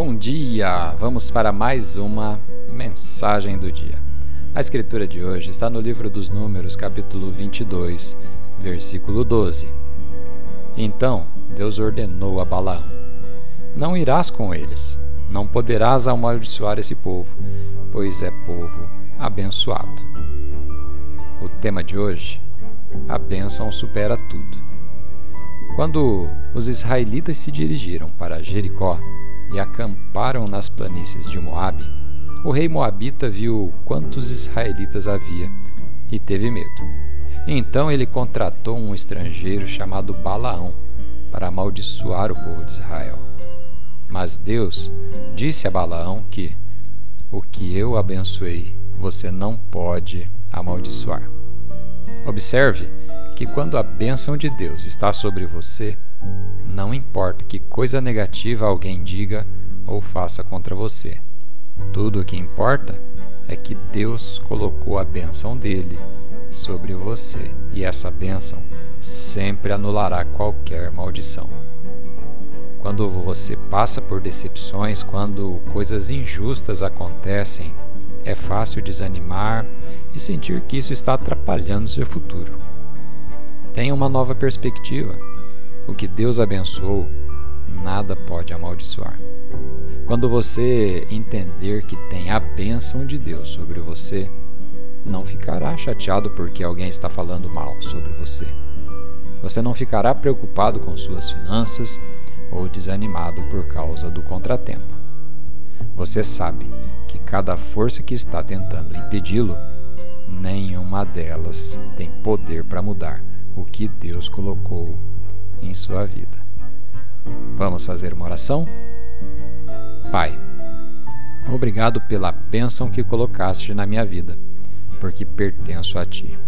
Bom dia! Vamos para mais uma mensagem do dia. A escritura de hoje está no livro dos Números, capítulo 22, versículo 12. Então Deus ordenou a Balaão: Não irás com eles, não poderás amaldiçoar esse povo, pois é povo abençoado. O tema de hoje: A bênção supera tudo. Quando os israelitas se dirigiram para Jericó e acamparam nas planícies de Moabe, o rei moabita viu quantos israelitas havia e teve medo. Então ele contratou um estrangeiro chamado Balaão para amaldiçoar o povo de Israel. Mas Deus disse a Balaão que o que eu abençoei você não pode amaldiçoar. Observe que quando a bênção de Deus está sobre você, não importa que coisa negativa alguém diga ou faça contra você. Tudo o que importa é que Deus colocou a bênção dele sobre você e essa bênção sempre anulará qualquer maldição. Quando você passa por decepções, quando coisas injustas acontecem, é fácil desanimar e sentir que isso está atrapalhando seu futuro. Tenha uma nova perspectiva. O que Deus abençoou, nada pode amaldiçoar. Quando você entender que tem a bênção de Deus sobre você, não ficará chateado porque alguém está falando mal sobre você. Você não ficará preocupado com suas finanças ou desanimado por causa do contratempo. Você sabe que cada força que está tentando impedi-lo, nenhuma delas tem poder para mudar o que Deus colocou em sua vida. Vamos fazer uma oração? Pai, obrigado pela bênção que colocaste na minha vida, porque pertenço a Ti.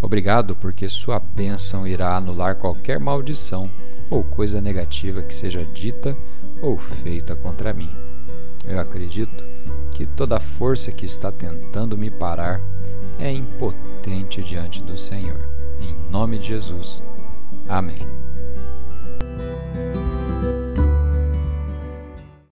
Obrigado porque Sua bênção irá anular qualquer maldição ou coisa negativa que seja dita ou feita contra mim. Eu acredito que toda força que está tentando me parar é impotente diante do Senhor. Em nome de Jesus. Amém.